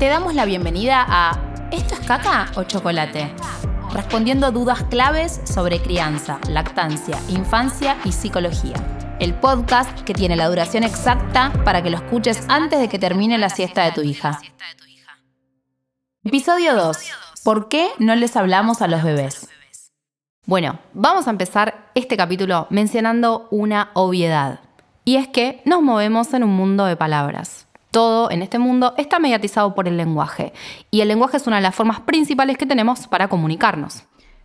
te damos la bienvenida a ¿Esto es caca o chocolate? Respondiendo dudas claves sobre crianza, lactancia, infancia y psicología. El podcast que tiene la duración exacta para que lo escuches antes de que termine la siesta de tu hija. Episodio 2. ¿Por qué no les hablamos a los bebés? Bueno, vamos a empezar este capítulo mencionando una obviedad. Y es que nos movemos en un mundo de palabras. Todo en este mundo está mediatizado por el lenguaje. Y el lenguaje es una de las formas principales que tenemos para comunicarnos.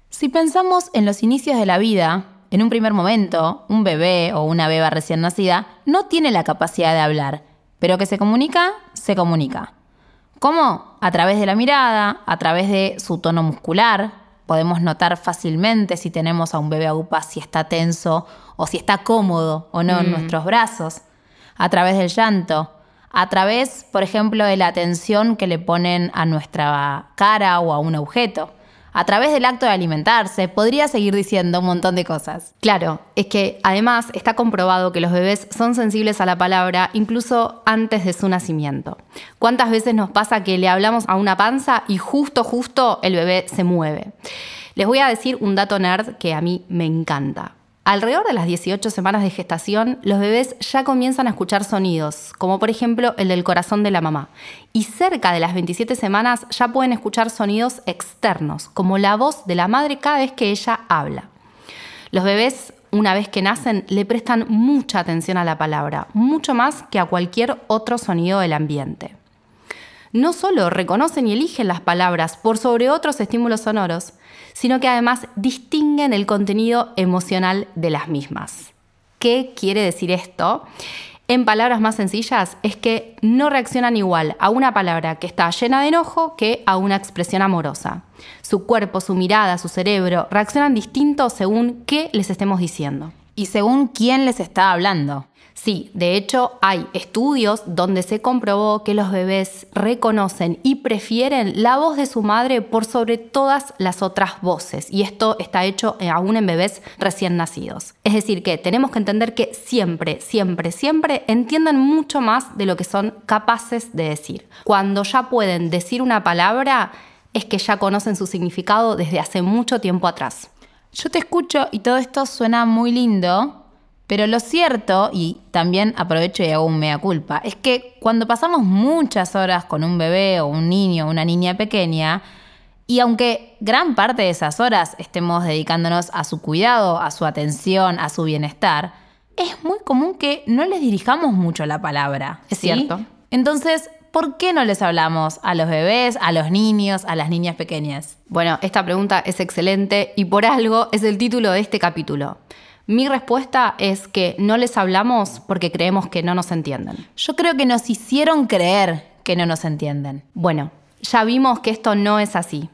Si pensamos en los inicios de la vida, en un primer momento, un bebé o una beba recién nacida no tiene la capacidad de hablar, pero que se comunica, se comunica. ¿Cómo? A través de la mirada, a través de su tono muscular. Podemos notar fácilmente si tenemos a un bebé a UPA si está tenso o si está cómodo o no en mm. nuestros brazos. A través del llanto. A través, por ejemplo, de la atención que le ponen a nuestra cara o a un objeto a través del acto de alimentarse. Podría seguir diciendo un montón de cosas. Claro, es que además está comprobado que los bebés son sensibles a la palabra incluso antes de su nacimiento. ¿Cuántas veces nos pasa que le hablamos a una panza y justo, justo el bebé se mueve? Les voy a decir un dato nerd que a mí me encanta. Alrededor de las 18 semanas de gestación, los bebés ya comienzan a escuchar sonidos, como por ejemplo el del corazón de la mamá. Y cerca de las 27 semanas ya pueden escuchar sonidos externos, como la voz de la madre cada vez que ella habla. Los bebés, una vez que nacen, le prestan mucha atención a la palabra, mucho más que a cualquier otro sonido del ambiente. No solo reconocen y eligen las palabras por sobre otros estímulos sonoros, sino que además distinguen el contenido emocional de las mismas. ¿Qué quiere decir esto? En palabras más sencillas, es que no reaccionan igual a una palabra que está llena de enojo que a una expresión amorosa. Su cuerpo, su mirada, su cerebro reaccionan distinto según qué les estemos diciendo. Y según quién les está hablando. Sí, de hecho hay estudios donde se comprobó que los bebés reconocen y prefieren la voz de su madre por sobre todas las otras voces. Y esto está hecho eh, aún en bebés recién nacidos. Es decir, que tenemos que entender que siempre, siempre, siempre entienden mucho más de lo que son capaces de decir. Cuando ya pueden decir una palabra, es que ya conocen su significado desde hace mucho tiempo atrás. Yo te escucho y todo esto suena muy lindo, pero lo cierto, y también aprovecho y hago un mea culpa, es que cuando pasamos muchas horas con un bebé o un niño o una niña pequeña, y aunque gran parte de esas horas estemos dedicándonos a su cuidado, a su atención, a su bienestar, es muy común que no les dirijamos mucho la palabra. Es cierto. Entonces, ¿por qué no les hablamos a los bebés, a los niños, a las niñas pequeñas? Bueno, esta pregunta es excelente y por algo es el título de este capítulo. Mi respuesta es que no les hablamos porque creemos que no nos entienden. Yo creo que nos hicieron creer que no nos entienden. Bueno, ya vimos que esto no es así.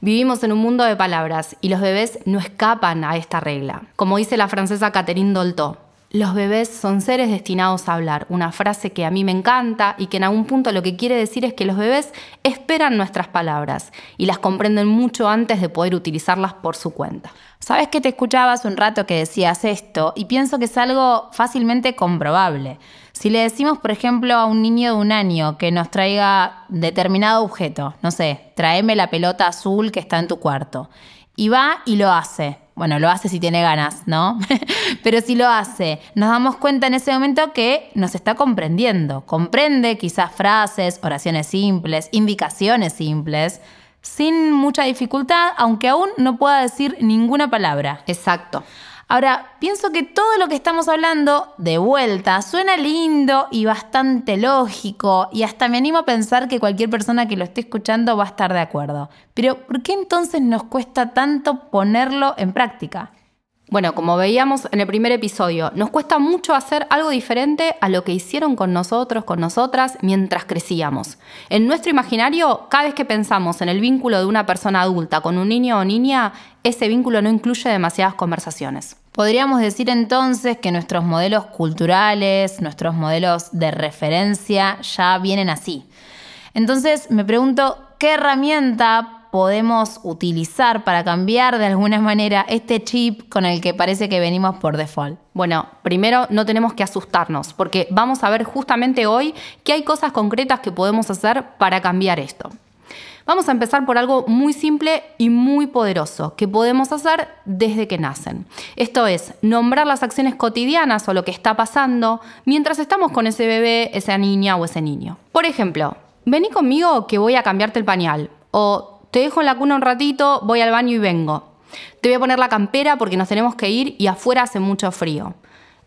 Vivimos en un mundo de palabras y los bebés no escapan a esta regla. Como dice la francesa Catherine Dolto, los bebés son seres destinados a hablar, una frase que a mí me encanta y que en algún punto lo que quiere decir es que los bebés esperan nuestras palabras y las comprenden mucho antes de poder utilizarlas por su cuenta. Sabes que te escuchaba hace un rato que decías esto y pienso que es algo fácilmente comprobable. Si le decimos, por ejemplo, a un niño de un año que nos traiga determinado objeto, no sé, tráeme la pelota azul que está en tu cuarto, y va y lo hace. Bueno, lo hace si tiene ganas, ¿no? Pero si lo hace, nos damos cuenta en ese momento que nos está comprendiendo. Comprende quizás frases, oraciones simples, indicaciones simples, sin mucha dificultad, aunque aún no pueda decir ninguna palabra. Exacto. Ahora, pienso que todo lo que estamos hablando, de vuelta, suena lindo y bastante lógico, y hasta me animo a pensar que cualquier persona que lo esté escuchando va a estar de acuerdo. Pero, ¿por qué entonces nos cuesta tanto ponerlo en práctica? Bueno, como veíamos en el primer episodio, nos cuesta mucho hacer algo diferente a lo que hicieron con nosotros, con nosotras, mientras crecíamos. En nuestro imaginario, cada vez que pensamos en el vínculo de una persona adulta con un niño o niña, ese vínculo no incluye demasiadas conversaciones. Podríamos decir entonces que nuestros modelos culturales, nuestros modelos de referencia ya vienen así. Entonces me pregunto, ¿qué herramienta podemos utilizar para cambiar de alguna manera este chip con el que parece que venimos por default? Bueno, primero no tenemos que asustarnos, porque vamos a ver justamente hoy que hay cosas concretas que podemos hacer para cambiar esto. Vamos a empezar por algo muy simple y muy poderoso que podemos hacer desde que nacen. Esto es, nombrar las acciones cotidianas o lo que está pasando mientras estamos con ese bebé, esa niña o ese niño. Por ejemplo, vení conmigo que voy a cambiarte el pañal. O te dejo en la cuna un ratito, voy al baño y vengo. Te voy a poner la campera porque nos tenemos que ir y afuera hace mucho frío.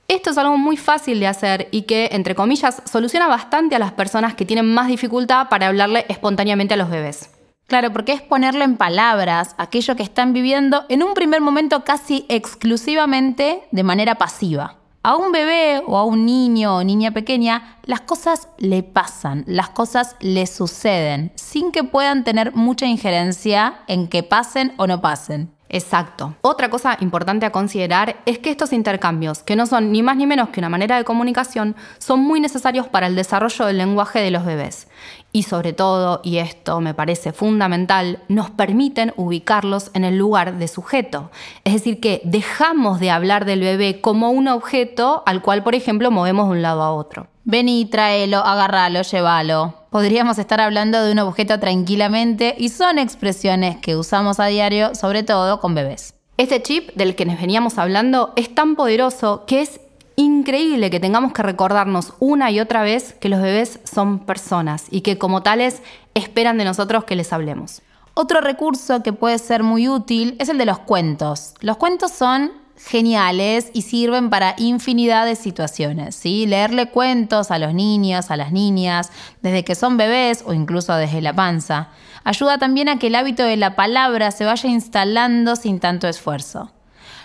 Esto es algo muy fácil de hacer y que, entre comillas, soluciona bastante a las personas que tienen más dificultad para hablarle espontáneamente a los bebés. Claro, porque es ponerle en palabras aquello que están viviendo en un primer momento casi exclusivamente de manera pasiva. A un bebé o a un niño o niña pequeña, las cosas le pasan, las cosas le suceden, sin que puedan tener mucha injerencia en que pasen o no pasen. Exacto. Otra cosa importante a considerar es que estos intercambios, que no son ni más ni menos que una manera de comunicación, son muy necesarios para el desarrollo del lenguaje de los bebés. Y sobre todo, y esto me parece fundamental, nos permiten ubicarlos en el lugar de sujeto. Es decir, que dejamos de hablar del bebé como un objeto al cual, por ejemplo, movemos de un lado a otro. Vení, tráelo, agárralo, llévalo. Podríamos estar hablando de un objeto tranquilamente y son expresiones que usamos a diario, sobre todo con bebés. Este chip del que nos veníamos hablando es tan poderoso que es increíble que tengamos que recordarnos una y otra vez que los bebés son personas y que como tales esperan de nosotros que les hablemos. Otro recurso que puede ser muy útil es el de los cuentos. Los cuentos son geniales y sirven para infinidad de situaciones. ¿sí? Leerle cuentos a los niños, a las niñas, desde que son bebés o incluso desde la panza, ayuda también a que el hábito de la palabra se vaya instalando sin tanto esfuerzo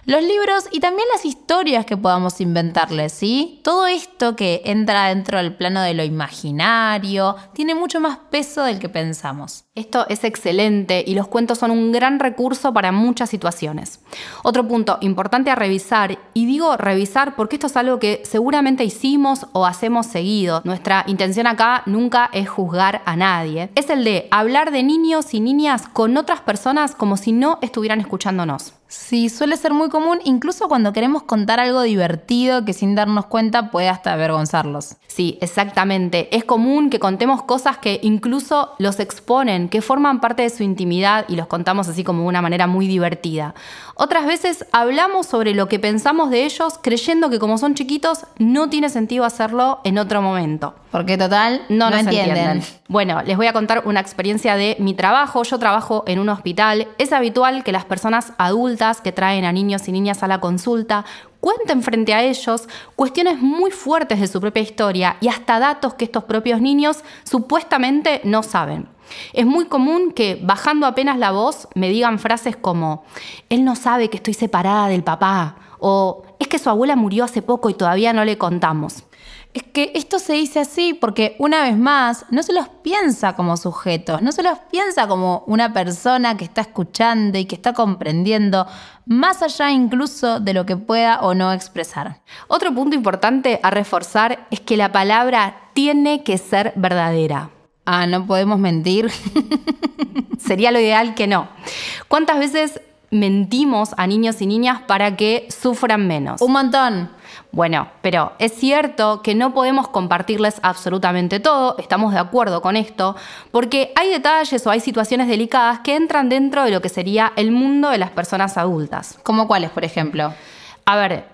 los libros y también las historias que podamos inventarles, ¿sí? Todo esto que entra dentro del plano de lo imaginario tiene mucho más peso del que pensamos. Esto es excelente y los cuentos son un gran recurso para muchas situaciones. Otro punto importante a revisar, y digo revisar porque esto es algo que seguramente hicimos o hacemos seguido, nuestra intención acá nunca es juzgar a nadie, es el de hablar de niños y niñas con otras personas como si no estuvieran escuchándonos. Sí, suele ser muy común, incluso cuando queremos contar algo divertido que sin darnos cuenta puede hasta avergonzarlos. Sí, exactamente. Es común que contemos cosas que incluso los exponen, que forman parte de su intimidad y los contamos así como de una manera muy divertida. Otras veces hablamos sobre lo que pensamos de ellos creyendo que como son chiquitos no tiene sentido hacerlo en otro momento. Porque total, no, lo entienden. Bueno, les voy a contar una experiencia de mi trabajo. Yo trabajo en un hospital. Es habitual que las personas adultas que traen a niños y niñas a la consulta cuenten frente a ellos cuestiones muy fuertes de su propia historia y hasta datos que estos propios niños supuestamente no saben. Es muy común que bajando apenas la voz me digan frases como, él no sabe que estoy separada del papá o es que su abuela murió hace poco y todavía no le contamos. Es que esto se dice así porque una vez más no se los piensa como sujetos, no se los piensa como una persona que está escuchando y que está comprendiendo, más allá incluso de lo que pueda o no expresar. Otro punto importante a reforzar es que la palabra tiene que ser verdadera. Ah, no podemos mentir. Sería lo ideal que no. ¿Cuántas veces mentimos a niños y niñas para que sufran menos? Un montón. Bueno, pero es cierto que no podemos compartirles absolutamente todo, estamos de acuerdo con esto, porque hay detalles o hay situaciones delicadas que entran dentro de lo que sería el mundo de las personas adultas. ¿Como cuáles, por ejemplo? A ver,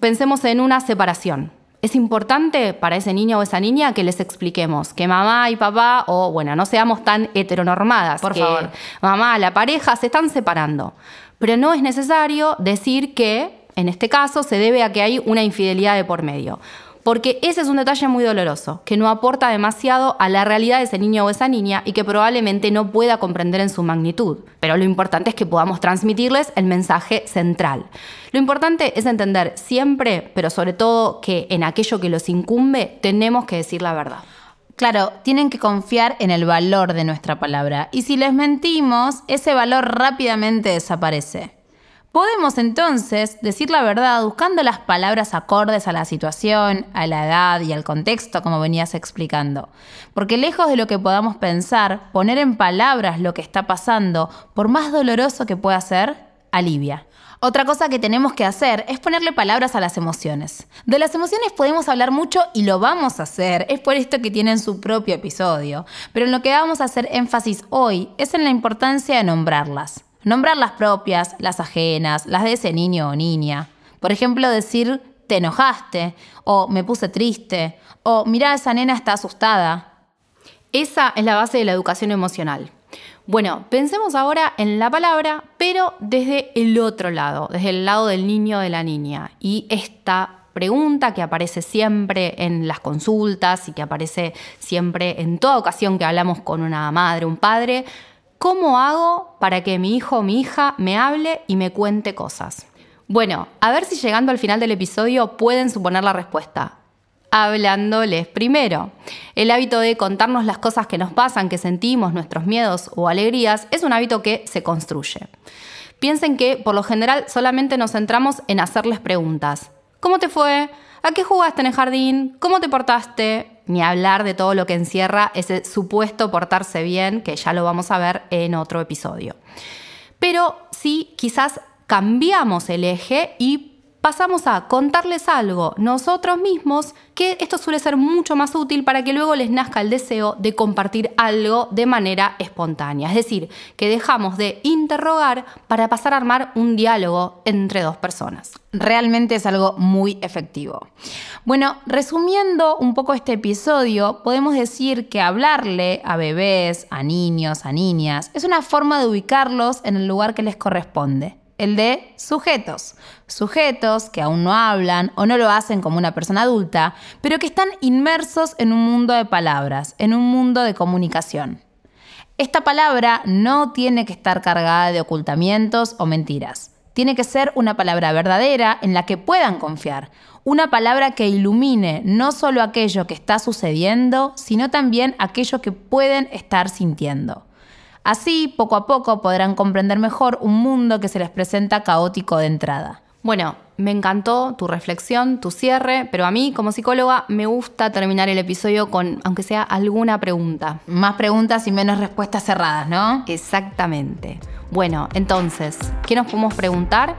pensemos en una separación. Es importante para ese niño o esa niña que les expliquemos que mamá y papá, o bueno, no seamos tan heteronormadas, por favor, mamá, la pareja se están separando. Pero no es necesario decir que en este caso se debe a que hay una infidelidad de por medio. Porque ese es un detalle muy doloroso, que no aporta demasiado a la realidad de ese niño o esa niña y que probablemente no pueda comprender en su magnitud. Pero lo importante es que podamos transmitirles el mensaje central. Lo importante es entender siempre, pero sobre todo que en aquello que los incumbe, tenemos que decir la verdad. Claro, tienen que confiar en el valor de nuestra palabra. Y si les mentimos, ese valor rápidamente desaparece. Podemos entonces decir la verdad buscando las palabras acordes a la situación, a la edad y al contexto, como venías explicando. Porque lejos de lo que podamos pensar, poner en palabras lo que está pasando, por más doloroso que pueda ser, alivia. Otra cosa que tenemos que hacer es ponerle palabras a las emociones. De las emociones podemos hablar mucho y lo vamos a hacer, es por esto que tienen su propio episodio. Pero en lo que vamos a hacer énfasis hoy es en la importancia de nombrarlas. Nombrar las propias, las ajenas, las de ese niño o niña. Por ejemplo, decir te enojaste, o me puse triste, o mira, esa nena está asustada. Esa es la base de la educación emocional. Bueno, pensemos ahora en la palabra, pero desde el otro lado, desde el lado del niño o de la niña. Y esta pregunta que aparece siempre en las consultas y que aparece siempre en toda ocasión que hablamos con una madre, un padre, ¿Cómo hago para que mi hijo o mi hija me hable y me cuente cosas? Bueno, a ver si llegando al final del episodio pueden suponer la respuesta. Hablándoles primero. El hábito de contarnos las cosas que nos pasan, que sentimos, nuestros miedos o alegrías, es un hábito que se construye. Piensen que por lo general solamente nos centramos en hacerles preguntas. ¿Cómo te fue? ¿A qué jugaste en el jardín? ¿Cómo te portaste? Ni hablar de todo lo que encierra ese supuesto portarse bien, que ya lo vamos a ver en otro episodio. Pero sí, quizás cambiamos el eje y pasamos a contarles algo nosotros mismos, que esto suele ser mucho más útil para que luego les nazca el deseo de compartir algo de manera espontánea. Es decir, que dejamos de interrogar para pasar a armar un diálogo entre dos personas. Realmente es algo muy efectivo. Bueno, resumiendo un poco este episodio, podemos decir que hablarle a bebés, a niños, a niñas, es una forma de ubicarlos en el lugar que les corresponde el de sujetos. Sujetos que aún no hablan o no lo hacen como una persona adulta, pero que están inmersos en un mundo de palabras, en un mundo de comunicación. Esta palabra no tiene que estar cargada de ocultamientos o mentiras. Tiene que ser una palabra verdadera en la que puedan confiar. Una palabra que ilumine no solo aquello que está sucediendo, sino también aquello que pueden estar sintiendo. Así, poco a poco, podrán comprender mejor un mundo que se les presenta caótico de entrada. Bueno, me encantó tu reflexión, tu cierre, pero a mí como psicóloga me gusta terminar el episodio con, aunque sea alguna pregunta. Más preguntas y menos respuestas cerradas, ¿no? Exactamente. Bueno, entonces, ¿qué nos podemos preguntar?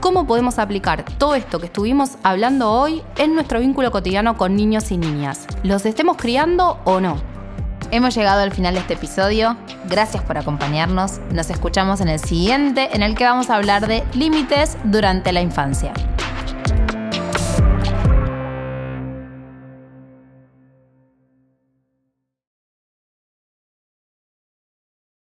¿Cómo podemos aplicar todo esto que estuvimos hablando hoy en nuestro vínculo cotidiano con niños y niñas? ¿Los estemos criando o no? Hemos llegado al final de este episodio. Gracias por acompañarnos. Nos escuchamos en el siguiente en el que vamos a hablar de límites durante la infancia.